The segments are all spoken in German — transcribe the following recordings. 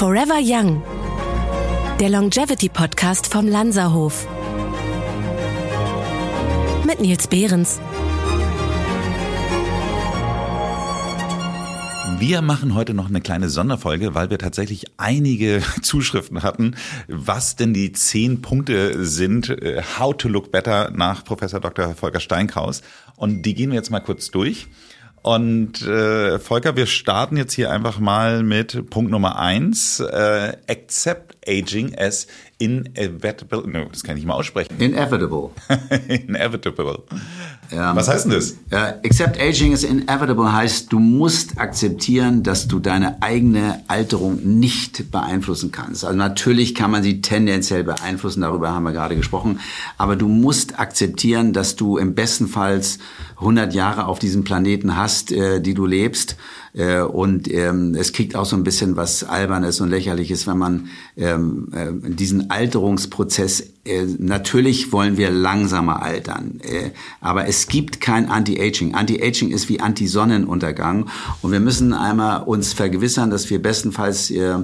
Forever Young, der Longevity Podcast vom Lanzerhof. Mit Nils Behrens. Wir machen heute noch eine kleine Sonderfolge, weil wir tatsächlich einige Zuschriften hatten, was denn die zehn Punkte sind, äh, How to Look Better nach Professor Dr. Volker Steinkraus. Und die gehen wir jetzt mal kurz durch. Und äh, Volker, wir starten jetzt hier einfach mal mit Punkt Nummer eins. Äh, accept aging as inevitable. No, das kann ich nicht mal aussprechen. Inevitable. inevitable. Ja. Was heißt denn das? Ja, accept aging is inevitable heißt, du musst akzeptieren, dass du deine eigene Alterung nicht beeinflussen kannst. Also natürlich kann man sie tendenziell beeinflussen, darüber haben wir gerade gesprochen, aber du musst akzeptieren, dass du im besten Fall 100 Jahre auf diesem Planeten hast, äh, die du lebst. Äh, und ähm, es kriegt auch so ein bisschen was Albernes und Lächerliches, wenn man ähm, äh, diesen Alterungsprozess, äh, natürlich wollen wir langsamer altern, äh, aber es gibt kein Anti-Aging. Anti-Aging ist wie Anti-Sonnenuntergang. Und wir müssen einmal uns vergewissern, dass wir bestenfalls äh,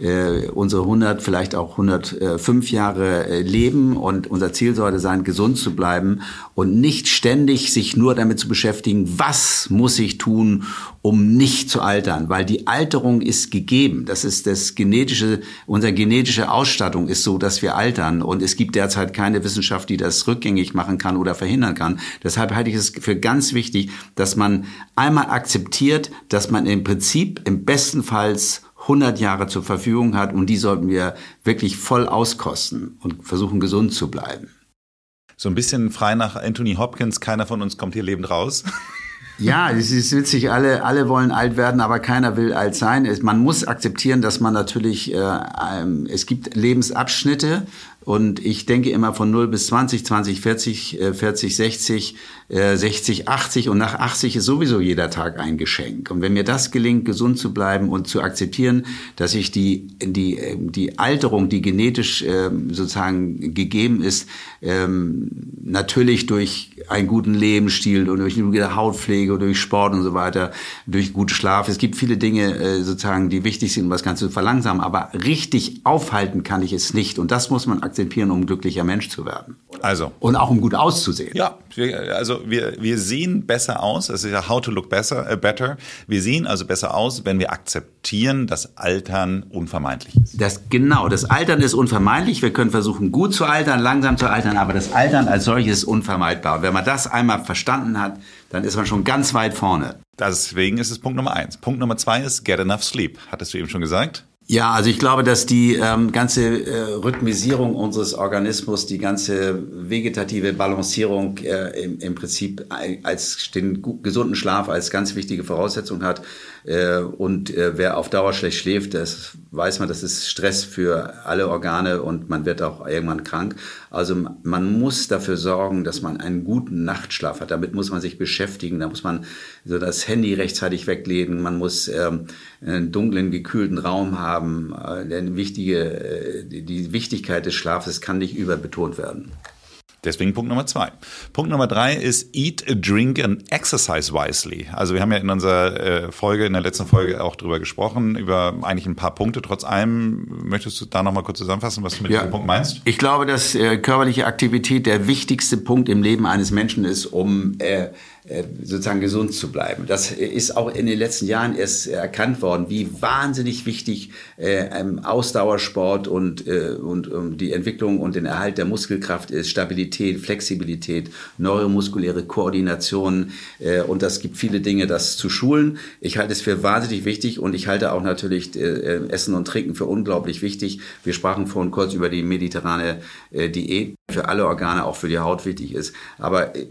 äh, unsere 100, vielleicht auch 105 Jahre äh, leben. Und unser Ziel sollte sein, gesund zu bleiben und nicht ständig sich nur damit zu beschäftigen, was muss ich tun, um nicht zu altern, weil die Alterung ist gegeben. Das ist das genetische, unsere genetische Ausstattung ist so, dass wir altern und es gibt derzeit keine Wissenschaft, die das rückgängig machen kann oder verhindern kann. Deshalb halte ich es für ganz wichtig, dass man einmal akzeptiert, dass man im Prinzip im besten Falls 100 Jahre zur Verfügung hat und die sollten wir wirklich voll auskosten und versuchen gesund zu bleiben. So ein bisschen frei nach Anthony Hopkins, keiner von uns kommt hier lebend raus. Ja, es ist witzig, alle, alle wollen alt werden, aber keiner will alt sein. Man muss akzeptieren, dass man natürlich, äh, ähm, es gibt Lebensabschnitte und ich denke immer von 0 bis 20, 20, 40, 40, 60, 60, 80 und nach 80 ist sowieso jeder Tag ein Geschenk. Und wenn mir das gelingt, gesund zu bleiben und zu akzeptieren, dass ich die, die, die Alterung, die genetisch ähm, sozusagen gegeben ist, ähm, natürlich durch einen guten Lebensstil und durch eine gute Hautpflege, durch Sport und so weiter, durch guten Schlaf. Es gibt viele Dinge äh, sozusagen, die wichtig sind, um das Ganze zu verlangsamen. Aber richtig aufhalten kann ich es nicht. Und das muss man akzeptieren akzeptieren, um ein glücklicher Mensch zu werden. Also. Und auch um gut auszusehen. Ja, wir, also wir, wir sehen besser aus. Es ist ja how to look better, uh, better. Wir sehen also besser aus, wenn wir akzeptieren, dass Altern unvermeidlich ist. Das, genau, das Altern ist unvermeidlich. Wir können versuchen, gut zu altern, langsam zu altern, aber das Altern als solches ist unvermeidbar. Wenn man das einmal verstanden hat, dann ist man schon ganz weit vorne. Deswegen ist es Punkt Nummer eins. Punkt Nummer zwei ist get enough sleep. Hattest du eben schon gesagt? Ja, also ich glaube, dass die ähm, ganze äh, Rhythmisierung unseres Organismus, die ganze vegetative Balancierung äh, im, im Prinzip als den gesunden Schlaf als ganz wichtige Voraussetzung hat. Äh, und äh, wer auf Dauer schlecht schläft, das weiß man, das ist Stress für alle Organe und man wird auch irgendwann krank. Also man muss dafür sorgen, dass man einen guten Nachtschlaf hat. Damit muss man sich beschäftigen. Da muss man so das Handy rechtzeitig weglegen. Man muss ähm, einen dunklen, gekühlten Raum haben. Äh, denn wichtige, äh, die Wichtigkeit des Schlafes kann nicht überbetont werden. Deswegen Punkt Nummer zwei. Punkt Nummer drei ist Eat, Drink and Exercise wisely. Also wir haben ja in unserer äh, Folge, in der letzten Folge auch drüber gesprochen, über eigentlich ein paar Punkte. Trotz allem, möchtest du da nochmal kurz zusammenfassen, was du mit ja, diesem Punkt meinst? Ich glaube, dass äh, körperliche Aktivität der wichtigste Punkt im Leben eines Menschen ist, um äh, sozusagen gesund zu bleiben. Das ist auch in den letzten Jahren erst erkannt worden, wie wahnsinnig wichtig äh, Ausdauersport und, äh, und um die Entwicklung und den Erhalt der Muskelkraft ist, Stabilität, Flexibilität, neuromuskuläre Koordination äh, und das gibt viele Dinge, das zu schulen. Ich halte es für wahnsinnig wichtig und ich halte auch natürlich äh, Essen und Trinken für unglaublich wichtig. Wir sprachen vorhin kurz über die mediterrane äh, Diät, für alle Organe, auch für die Haut wichtig ist. Aber äh,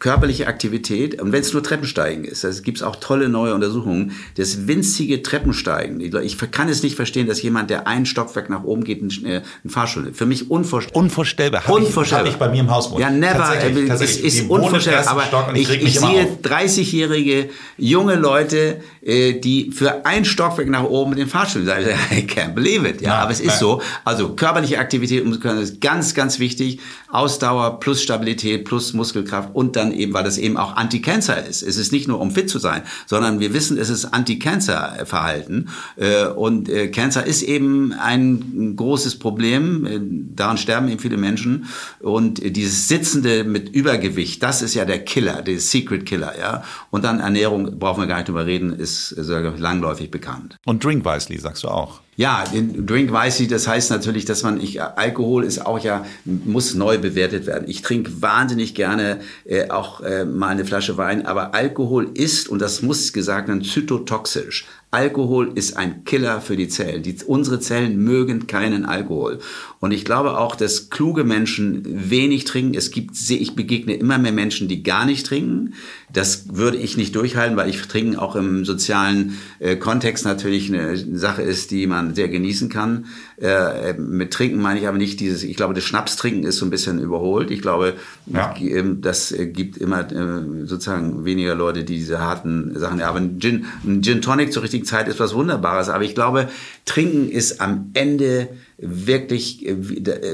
körperliche Aktivität Qualität, und wenn es nur Treppensteigen ist, da gibt es auch tolle neue Untersuchungen, das winzige Treppensteigen. Ich kann es nicht verstehen, dass jemand, der ein Stockwerk nach oben geht, einen, äh, einen Fahrstuhl nimmt. Für mich unvorstellbar. Unvorstellbar. Hab unvorstellbar. Ich, hab ich bei mir im Haus wohnen. Ja, never. Tatsächlich, tatsächlich. Es ist unvorstellbar. Aber ich, ich, ich sehe 30-jährige junge Leute, äh, die für ein Stockwerk nach oben mit dem Fahrstuhl sagen, I can't believe it. Ja, ja aber es ist ja. so. Also körperliche Aktivität ist ganz, ganz wichtig. Ausdauer plus Stabilität plus Muskelkraft und dann eben, weil das eben auch an Anti-Cancer ist. Es ist nicht nur um fit zu sein, sondern wir wissen, es ist Anti-Cancer-Verhalten. Äh, und äh, Cancer ist eben ein großes Problem. Äh, daran sterben eben viele Menschen. Und dieses Sitzende mit Übergewicht, das ist ja der Killer, der Secret Killer. Ja? Und dann Ernährung, brauchen wir gar nicht drüber reden, ist, ist langläufig bekannt. Und Drink Wisely, sagst du auch. Ja, Drink Wisely, das heißt natürlich, dass man, ich, Alkohol ist auch ja, muss neu bewertet werden. Ich trinke wahnsinnig gerne äh, auch äh, mal eine Flasche Wein, aber Alkohol ist, und das muss gesagt werden, zytotoxisch. Alkohol ist ein Killer für die Zellen. Die, unsere Zellen mögen keinen Alkohol. Und ich glaube auch, dass kluge Menschen wenig trinken. Es gibt, ich begegne immer mehr Menschen, die gar nicht trinken. Das würde ich nicht durchhalten, weil ich trinken auch im sozialen äh, Kontext natürlich eine Sache ist, die man sehr genießen kann. Äh, mit Trinken meine ich aber nicht dieses, ich glaube, das Schnapstrinken ist so ein bisschen überholt. Ich glaube, ja. Ähm, das gibt immer äh, sozusagen weniger Leute, die diese harten Sachen, ja, aber ein Gin, ein Gin Tonic zur richtigen Zeit ist was Wunderbares. Aber ich glaube, Trinken ist am Ende wirklich äh,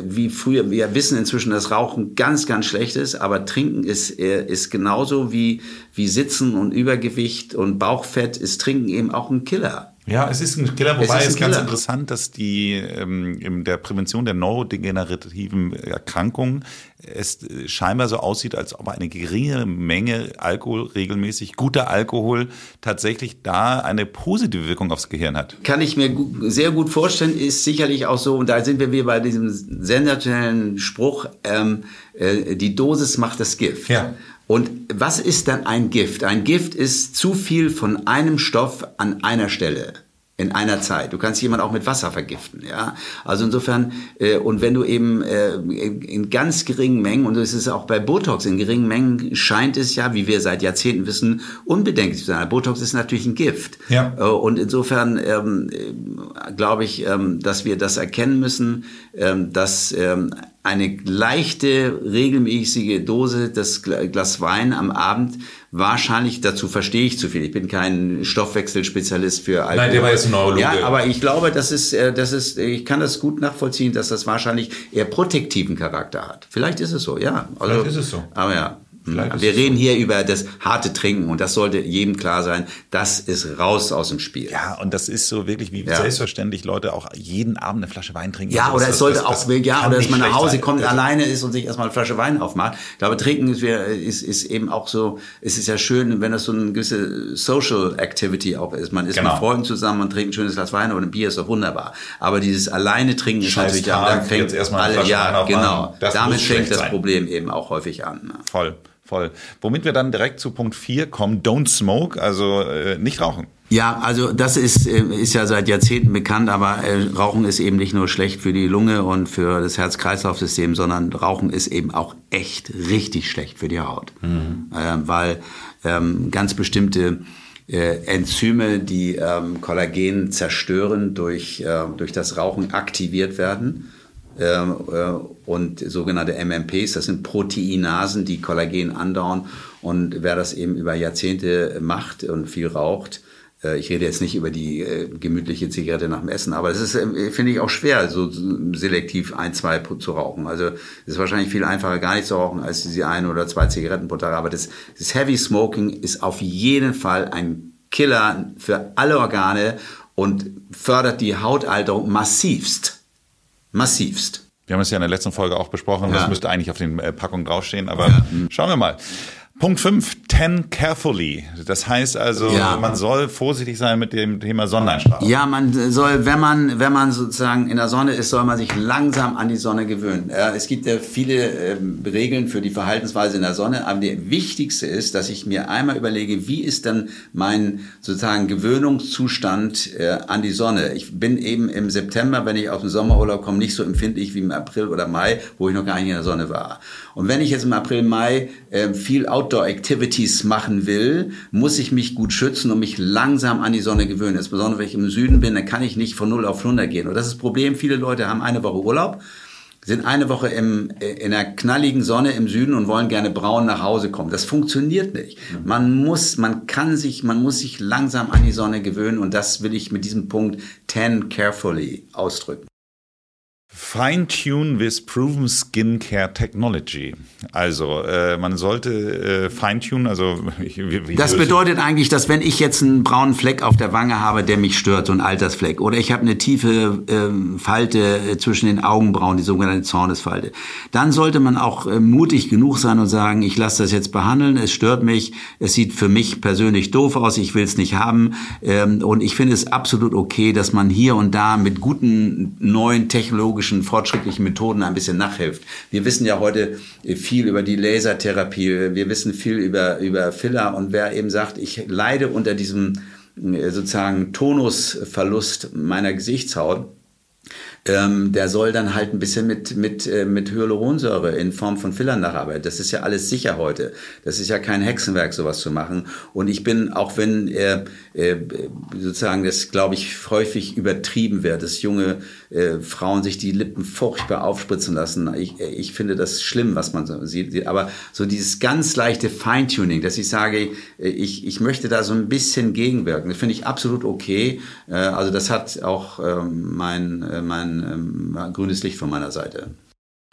wie früher. Wir wissen inzwischen, dass Rauchen ganz, ganz schlecht ist, aber Trinken ist, ist genauso wie, wie Sitzen und Übergewicht und Bauchfett ist Trinken eben auch ein Killer. Ja, es ist ein Killer, wobei es ist, es ganz interessant, dass die ähm, in der Prävention der neurodegenerativen Erkrankungen es scheinbar so aussieht, als ob eine geringe Menge Alkohol regelmäßig, guter Alkohol, tatsächlich da eine positive Wirkung aufs Gehirn hat. Kann ich mir sehr gut vorstellen, ist sicherlich auch so, und da sind wir wieder bei diesem sensationellen Spruch, ähm, äh, die Dosis macht das Gift. Ja. Und was ist dann ein Gift? Ein Gift ist zu viel von einem Stoff an einer Stelle in einer Zeit. Du kannst jemanden auch mit Wasser vergiften, ja. Also insofern äh, und wenn du eben äh, in, ganz geringen Mengen und es ist auch bei Botox in geringen Mengen scheint es ja, wie wir seit Jahrzehnten wissen, unbedenklich zu sein. Botox ist natürlich ein Gift. Ja. Äh, und insofern ähm, äh, glaube ich, ähm, dass wir das erkennen müssen, ähm, dass ähm, eine leichte, regelmäßige Dose das Glas Wein am Abend wahrscheinlich, dazu verstehe ich zu viel. Ich bin kein Stoffwechselspezialist für Alkohol. Nein, der war jetzt Neurologe. Ja, aber ich glaube, das ist, äh, das ist, ich kann das gut nachvollziehen, dass das wahrscheinlich eher protektiven Charakter hat. Vielleicht ist es so, ja. Also, Vielleicht ist es so. Aber ja. Wir reden hier über das harte Trinken und das sollte jedem klar sein, das ist raus aus dem Spiel. Ja, und das ist so wirklich wie ja. selbstverständlich Leute auch jeden Abend eine Flasche Wein trinken. Ja, oder es sollte das, auch, das ja, oder dass man nach Hause sein. kommt, also, alleine ist und sich erstmal eine Flasche Wein aufmacht. Ich glaube, Trinken ist, ist, ist eben auch so, es ist ja schön, wenn das so eine gewisse Social Activity auch ist. Man ist genau. mit Freunden zusammen und trinkt ein schönes Glas Wein oder ein Bier ist doch wunderbar. Aber dieses alleine Trinken ist natürlich, Tag, dann fängt alle, ja, genau. Damit fängt das sein. Problem eben auch häufig an. Ne? Voll voll. Womit wir dann direkt zu Punkt 4 kommen, don't smoke, also äh, nicht rauchen. Ja, also das ist, äh, ist ja seit Jahrzehnten bekannt, aber äh, Rauchen ist eben nicht nur schlecht für die Lunge und für das Herz-Kreislauf-System, sondern Rauchen ist eben auch echt richtig schlecht für die Haut. Mhm. Äh, weil ähm, ganz bestimmte äh, Enzyme, die ähm, Kollagen zerstören, durch, äh, durch das Rauchen aktiviert werden. Ähm, äh, und sogenannte MMPs, das sind Proteinasen, die Kollagen andauern. Und wer das eben über Jahrzehnte macht und viel raucht, äh, ich rede jetzt nicht über die äh, gemütliche Zigarette nach dem Essen, aber es ist, finde ich, auch schwer, so selektiv ein, zwei zu rauchen. Also es ist wahrscheinlich viel einfacher, gar nicht zu rauchen, als diese ein oder zwei Zigaretten pro Tag. Aber das, das Heavy Smoking ist auf jeden Fall ein Killer für alle Organe und fördert die Hautalterung massivst massivst. Wir haben es ja in der letzten Folge auch besprochen. Ja. Das müsste eigentlich auf den äh, Packungen draufstehen, aber ja. schauen wir mal. Punkt 5, ten carefully. Das heißt also, ja. man soll vorsichtig sein mit dem Thema Sonneneinstrahlung. Ja, man soll, wenn man, wenn man sozusagen in der Sonne ist, soll man sich langsam an die Sonne gewöhnen. Es gibt ja viele äh, Regeln für die Verhaltensweise in der Sonne, aber der wichtigste ist, dass ich mir einmal überlege, wie ist denn mein sozusagen Gewöhnungszustand äh, an die Sonne? Ich bin eben im September, wenn ich aus dem Sommerurlaub komme, nicht so empfindlich wie im April oder Mai, wo ich noch gar nicht in der Sonne war. Und wenn ich jetzt im April, Mai äh, viel Outdoor-Activities machen will, muss ich mich gut schützen und mich langsam an die Sonne gewöhnen. Insbesondere wenn ich im Süden bin, dann kann ich nicht von 0 auf 100 gehen. Und das ist das Problem. Viele Leute haben eine Woche Urlaub sind eine Woche im, äh, in der knalligen Sonne im Süden und wollen gerne braun nach Hause kommen. Das funktioniert nicht. Man muss, man kann sich, man muss sich langsam an die Sonne gewöhnen und das will ich mit diesem Punkt 10 carefully ausdrücken. Fine-tune with proven skincare technology. Also äh, man sollte äh, fine-tune, also wie, wie das bedeutet eigentlich, dass wenn ich jetzt einen braunen Fleck auf der Wange habe, der mich stört, so ein Altersfleck, oder ich habe eine tiefe ähm, Falte äh, zwischen den Augenbrauen, die sogenannte Zornesfalte, dann sollte man auch äh, mutig genug sein und sagen, ich lasse das jetzt behandeln, es stört mich, es sieht für mich persönlich doof aus, ich will es nicht haben ähm, und ich finde es absolut okay, dass man hier und da mit guten neuen technologischen technologischen, fortschrittlichen Methoden ein bisschen nachhilft. Wir wissen ja heute viel über die Lasertherapie, wir wissen viel über, über Filler und wer eben sagt, ich leide unter diesem äh, sozusagen Tonusverlust meiner Gesichtshaut, ähm, der soll dann halt ein bisschen mit, mit, äh, mit Hyaluronsäure in Form von Fillern nacharbeiten. Das ist ja alles sicher heute. Das ist ja kein Hexenwerk, sowas zu machen. Und ich bin, auch wenn äh, äh, sozusagen das, glaube ich, häufig übertrieben wird, dass junge äh, Frauen sich die Lippen furchtbar aufspritzen lassen. Ich, ich finde das schlimm, was man so sieht. Aber so dieses ganz leichte Feintuning, dass ich sage, äh, ich, ich möchte da so ein bisschen gegenwirken, das finde ich absolut okay. Äh, also das hat auch ähm, mein, äh, mein ein ähm, grünes Licht von meiner Seite.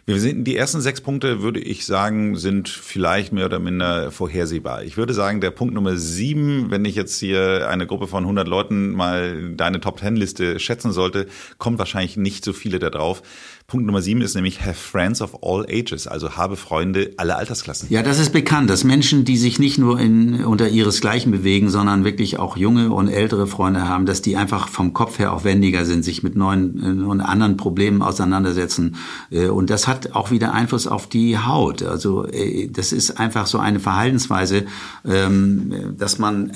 Wir sind, die ersten sechs Punkte, würde ich sagen, sind vielleicht mehr oder minder vorhersehbar. Ich würde sagen, der Punkt Nummer sieben, wenn ich jetzt hier eine Gruppe von 100 Leuten mal deine Top-10-Liste schätzen sollte, kommt wahrscheinlich nicht so viele da drauf. Punkt Nummer sieben ist nämlich have friends of all ages, also habe Freunde aller Altersklassen. Ja, das ist bekannt, dass Menschen, die sich nicht nur in, unter ihresgleichen bewegen, sondern wirklich auch junge und ältere Freunde haben, dass die einfach vom Kopf her auch wendiger sind, sich mit neuen und anderen Problemen auseinandersetzen. Äh, und das hat auch wieder Einfluss auf die Haut. Also äh, das ist einfach so eine Verhaltensweise, ähm, dass man äh,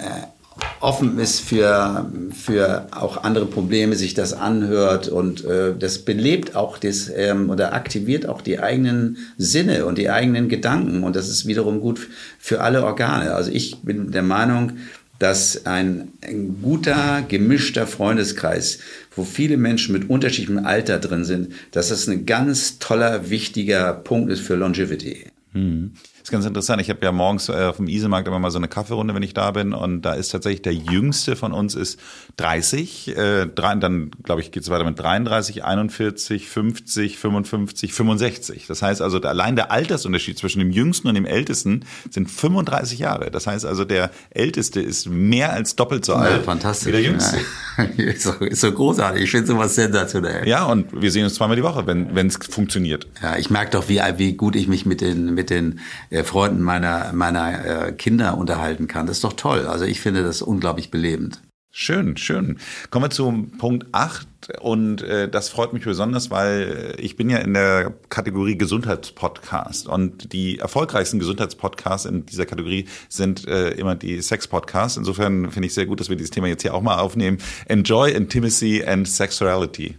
offen ist für, für auch andere Probleme, sich das anhört und äh, das belebt auch das ähm, oder aktiviert auch die eigenen Sinne und die eigenen Gedanken und das ist wiederum gut für alle Organe. Also ich bin der Meinung, dass ein, ein guter, gemischter Freundeskreis, wo viele Menschen mit unterschiedlichem Alter drin sind, dass das ein ganz toller, wichtiger Punkt ist für Longevity. Hm. Ist ganz interessant. Ich habe ja morgens äh, auf dem Isemarkt immer mal so eine Kaffeerunde, wenn ich da bin. Und da ist tatsächlich der jüngste von uns ist 30. Äh, drei, dann, glaube ich, geht es weiter mit 33, 41, 50, 55, 65. Das heißt also, allein der Altersunterschied zwischen dem Jüngsten und dem Ältesten sind 35 Jahre. Das heißt also, der Älteste ist mehr als doppelt so alt fantastisch. wie der Jüngste. Ja. ist, so, ist so großartig. Ich finde sowas sensationell. Ja, und wir sehen uns zweimal die Woche, wenn es funktioniert. Ja, ich merke doch, wie, wie gut ich mich mit den, mit den äh, Freunden meiner, meiner äh, Kinder unterhalten kann. Das ist doch toll. Also ich finde das unglaublich belebend. Schön, schön. Kommen wir zum Punkt 8 und äh, das freut mich besonders, weil ich bin ja in der Kategorie Gesundheitspodcast und die erfolgreichsten Gesundheitspodcasts in dieser Kategorie sind äh, immer die Sex-Podcasts. Insofern finde ich sehr gut, dass wir dieses Thema jetzt hier auch mal aufnehmen. Enjoy Intimacy and Sexuality.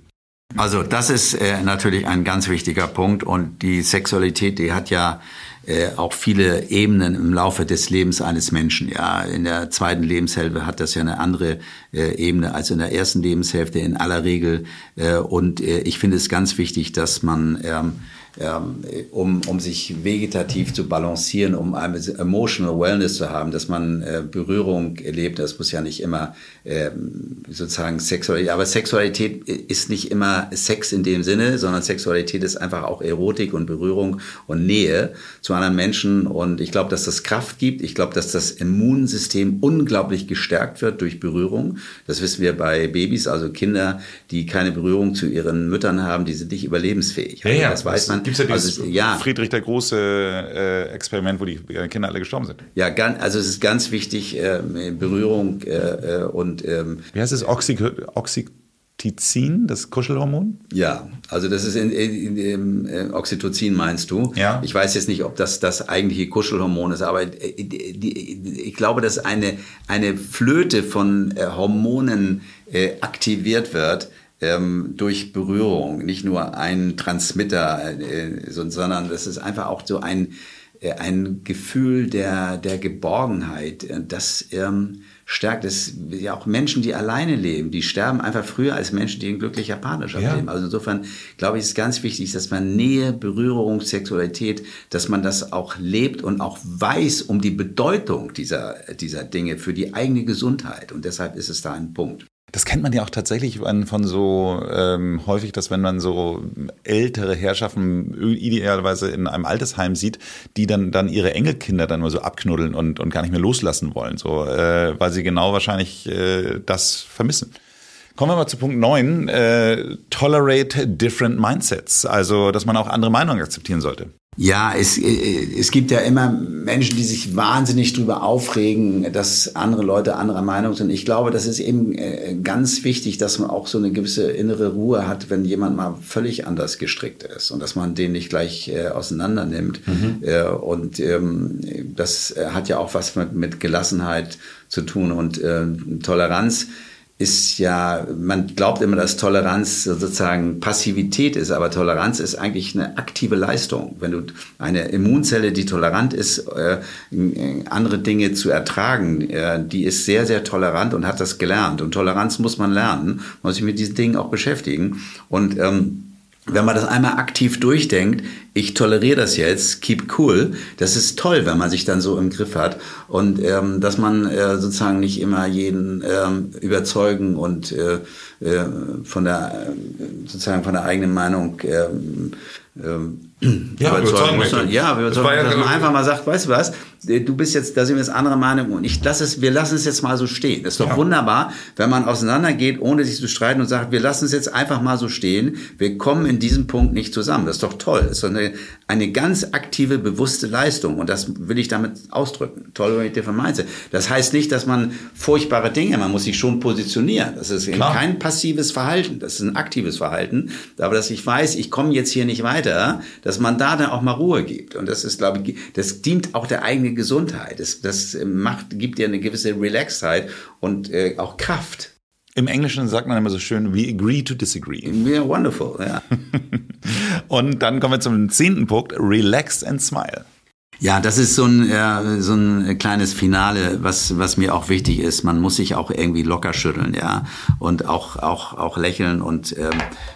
Also das ist äh, natürlich ein ganz wichtiger Punkt und die Sexualität, die hat ja äh, auch viele Ebenen im Laufe des Lebens eines Menschen. Ja, in der zweiten Lebenshälfte hat das ja eine andere äh, Ebene als in der ersten Lebenshälfte in aller Regel. Äh, und äh, ich finde es ganz wichtig, dass man ähm, ähm, um, um sich vegetativ zu balancieren, um eine emotional Wellness zu haben, dass man äh, Berührung erlebt. Das muss ja nicht immer äh, sozusagen Sexualität, aber Sexualität ist nicht immer Sex in dem Sinne, sondern Sexualität ist einfach auch Erotik und Berührung und Nähe zu anderen Menschen. Und ich glaube, dass das Kraft gibt. Ich glaube, dass das Immunsystem unglaublich gestärkt wird durch Berührung. Das wissen wir bei Babys, also Kinder, die keine Berührung zu ihren Müttern haben, die sind nicht überlebensfähig. Ja, ja, das weiß man. Gibt es ja dieses also, ja. Friedrich der große äh, Experiment, wo die Kinder alle gestorben sind. Ja, ganz, also es ist ganz wichtig, äh, Berührung äh, äh, und ähm, Wie heißt es? Oxy Oxytocin, das Kuschelhormon? Ja, also das ist in, in, in, in, Oxytocin meinst du. Ja. Ich weiß jetzt nicht, ob das das eigentliche Kuschelhormon ist, aber äh, die, ich glaube, dass eine, eine Flöte von äh, Hormonen äh, aktiviert wird, ähm, durch Berührung, nicht nur ein Transmitter, äh, sondern das ist einfach auch so ein, äh, ein Gefühl der, der Geborgenheit. Das ähm, stärkt es. Ja, auch Menschen, die alleine leben, die sterben einfach früher als Menschen, die in glücklicher Partnerschaft ja. leben. Also insofern glaube ich, ist ganz wichtig, dass man Nähe, Berührung, Sexualität, dass man das auch lebt und auch weiß um die Bedeutung dieser, dieser Dinge für die eigene Gesundheit. Und deshalb ist es da ein Punkt. Das kennt man ja auch tatsächlich von so ähm, häufig, dass wenn man so ältere Herrschaften idealerweise in einem Altersheim sieht, die dann dann ihre Enkelkinder dann mal so abknuddeln und und gar nicht mehr loslassen wollen, so äh, weil sie genau wahrscheinlich äh, das vermissen. Kommen wir mal zu Punkt 9. Äh, tolerate different mindsets. Also, dass man auch andere Meinungen akzeptieren sollte. Ja, es, äh, es gibt ja immer Menschen, die sich wahnsinnig drüber aufregen, dass andere Leute anderer Meinung sind. Ich glaube, das ist eben äh, ganz wichtig, dass man auch so eine gewisse innere Ruhe hat, wenn jemand mal völlig anders gestrickt ist und dass man den nicht gleich äh, auseinander nimmt. Mhm. Äh, und ähm, das hat ja auch was mit, mit Gelassenheit zu tun und äh, Toleranz ist ja, man glaubt immer, dass Toleranz sozusagen Passivität ist, aber Toleranz ist eigentlich eine aktive Leistung. Wenn du eine Immunzelle, die tolerant ist, äh, andere Dinge zu ertragen, äh, die ist sehr, sehr tolerant und hat das gelernt. Und Toleranz muss man lernen, muss sich mit diesen Dingen auch beschäftigen. Und ähm, wenn man das einmal aktiv durchdenkt, ich toleriere das jetzt, keep cool, das ist toll, wenn man sich dann so im Griff hat und ähm, dass man äh, sozusagen nicht immer jeden ähm, überzeugen und äh, äh, von der äh, sozusagen von der eigenen Meinung ähm, ähm, ja, überzeugen muss. Ja, überzeugen, ja, dass man einfach mal sagt, weißt du was, du bist jetzt, da sind wir jetzt andere Meinung und ich lasse es, wir lassen es jetzt mal so stehen. Das ist doch ja. wunderbar, wenn man auseinandergeht, ohne sich zu streiten und sagt, wir lassen es jetzt einfach mal so stehen. Wir kommen in diesem Punkt nicht zusammen. Das ist doch toll. Das ist doch eine, eine ganz aktive, bewusste Leistung und das will ich damit ausdrücken. Tolerate different mindset. Das heißt nicht, dass man furchtbare Dinge, man muss sich schon positionieren. Das ist Klar. kein passives Verhalten. Das ist ein aktives Verhalten. Aber dass ich weiß, ich komme jetzt hier nicht weiter, dass man da dann auch mal Ruhe gibt. Und das ist, glaube ich, das dient auch der eigenen Gesundheit. Das, das macht, gibt dir eine gewisse Relaxheit und äh, auch Kraft. Im Englischen sagt man immer so schön, we agree to disagree. Yeah, wonderful, ja. und dann kommen wir zum zehnten Punkt, relax and smile. Ja, das ist so ein, ja, so ein kleines Finale, was, was mir auch wichtig ist. Man muss sich auch irgendwie locker schütteln, ja, und auch, auch, auch lächeln. Und ähm,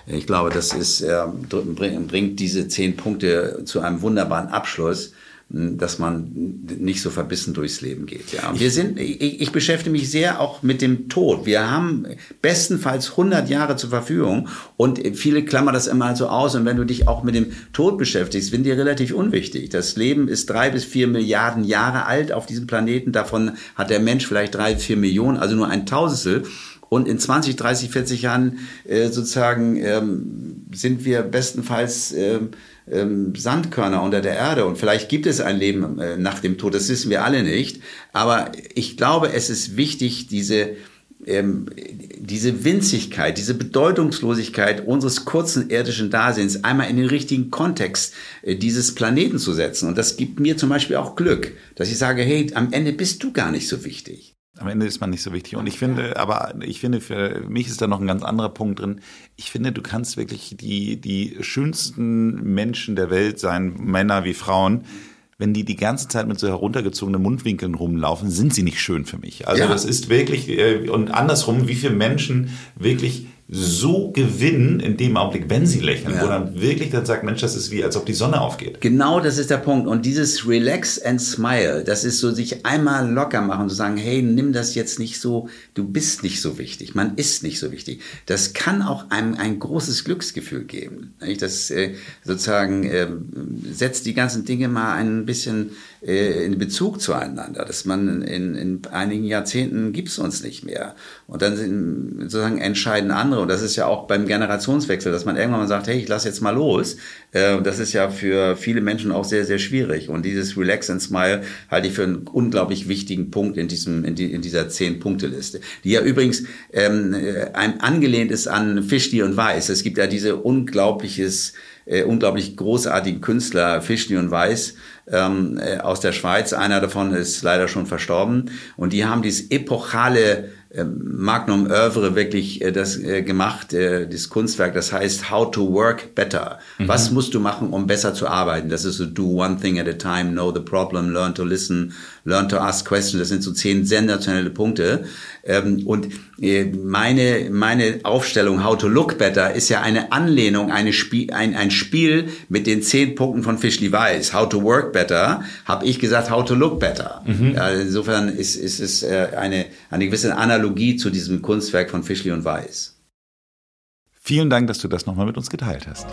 ich glaube, das ist, äh, bringt diese zehn Punkte zu einem wunderbaren Abschluss dass man nicht so verbissen durchs Leben geht. Ja, wir sind, ich, ich beschäftige mich sehr auch mit dem Tod. Wir haben bestenfalls 100 Jahre zur Verfügung und viele klammern das immer so aus. Und wenn du dich auch mit dem Tod beschäftigst, sind die relativ unwichtig. Das Leben ist drei bis vier Milliarden Jahre alt auf diesem Planeten. Davon hat der Mensch vielleicht drei, vier Millionen, also nur ein Tausendstel. Und in 20, 30, 40 Jahren äh, sozusagen ähm, sind wir bestenfalls ähm, ähm, Sandkörner unter der Erde und vielleicht gibt es ein Leben äh, nach dem Tod, das wissen wir alle nicht. Aber ich glaube, es ist wichtig, diese ähm, diese Winzigkeit, diese Bedeutungslosigkeit unseres kurzen irdischen Daseins einmal in den richtigen Kontext äh, dieses Planeten zu setzen. Und das gibt mir zum Beispiel auch Glück, dass ich sage, hey, am Ende bist du gar nicht so wichtig. Am Ende ist man nicht so wichtig. Und ich finde, aber ich finde, für mich ist da noch ein ganz anderer Punkt drin. Ich finde, du kannst wirklich die, die schönsten Menschen der Welt sein, Männer wie Frauen. Wenn die die ganze Zeit mit so heruntergezogenen Mundwinkeln rumlaufen, sind sie nicht schön für mich. Also ja. das ist wirklich, äh, und andersrum, wie viele Menschen wirklich so gewinnen in dem Augenblick, wenn sie lächeln, ja. wo dann wirklich dann sagt, Mensch, das ist wie, als ob die Sonne aufgeht. Genau, das ist der Punkt. Und dieses Relax and Smile, das ist so sich einmal locker machen, zu sagen, hey, nimm das jetzt nicht so, du bist nicht so wichtig, man ist nicht so wichtig. Das kann auch einem ein großes Glücksgefühl geben. Das äh, sozusagen äh, setzt die ganzen Dinge mal ein bisschen in Bezug zueinander, dass man in, in einigen Jahrzehnten gibt es uns nicht mehr. Und dann sind sozusagen entscheiden andere. Und das ist ja auch beim Generationswechsel, dass man irgendwann mal sagt, hey, ich lass jetzt mal los. Äh, das ist ja für viele Menschen auch sehr, sehr schwierig. Und dieses Relax and Smile halte ich für einen unglaublich wichtigen Punkt in diesem, in, die, in dieser Zehn-Punkte-Liste. Die ja übrigens ähm, äh, angelehnt ist an Fischli und Weiß. Es gibt ja diese unglaubliches äh, unglaublich großartigen Künstler, Fischli und Weiß, ähm, äh, aus der Schweiz. Einer davon ist leider schon verstorben. Und die haben dieses epochale äh, Magnum Oeuvre wirklich äh, das äh, gemacht, äh, das Kunstwerk, das heißt How to Work Better. Mhm. Was musst du machen, um besser zu arbeiten? Das ist so do one thing at a time, know the problem, learn to listen, Learn to Ask Questions. Das sind so zehn sensationelle Punkte. Ähm, und äh, meine, meine Aufstellung How to Look Better ist ja eine Anlehnung, eine Spiel, ein, ein Spiel mit den zehn Punkten von Fischli Weiss. How to Work Better, habe ich gesagt, How to Look Better. Mhm. Ja, insofern ist, ist es äh, eine, eine gewisse Analogie zu diesem Kunstwerk von Fischli und Weiss. Vielen Dank, dass du das nochmal mit uns geteilt hast.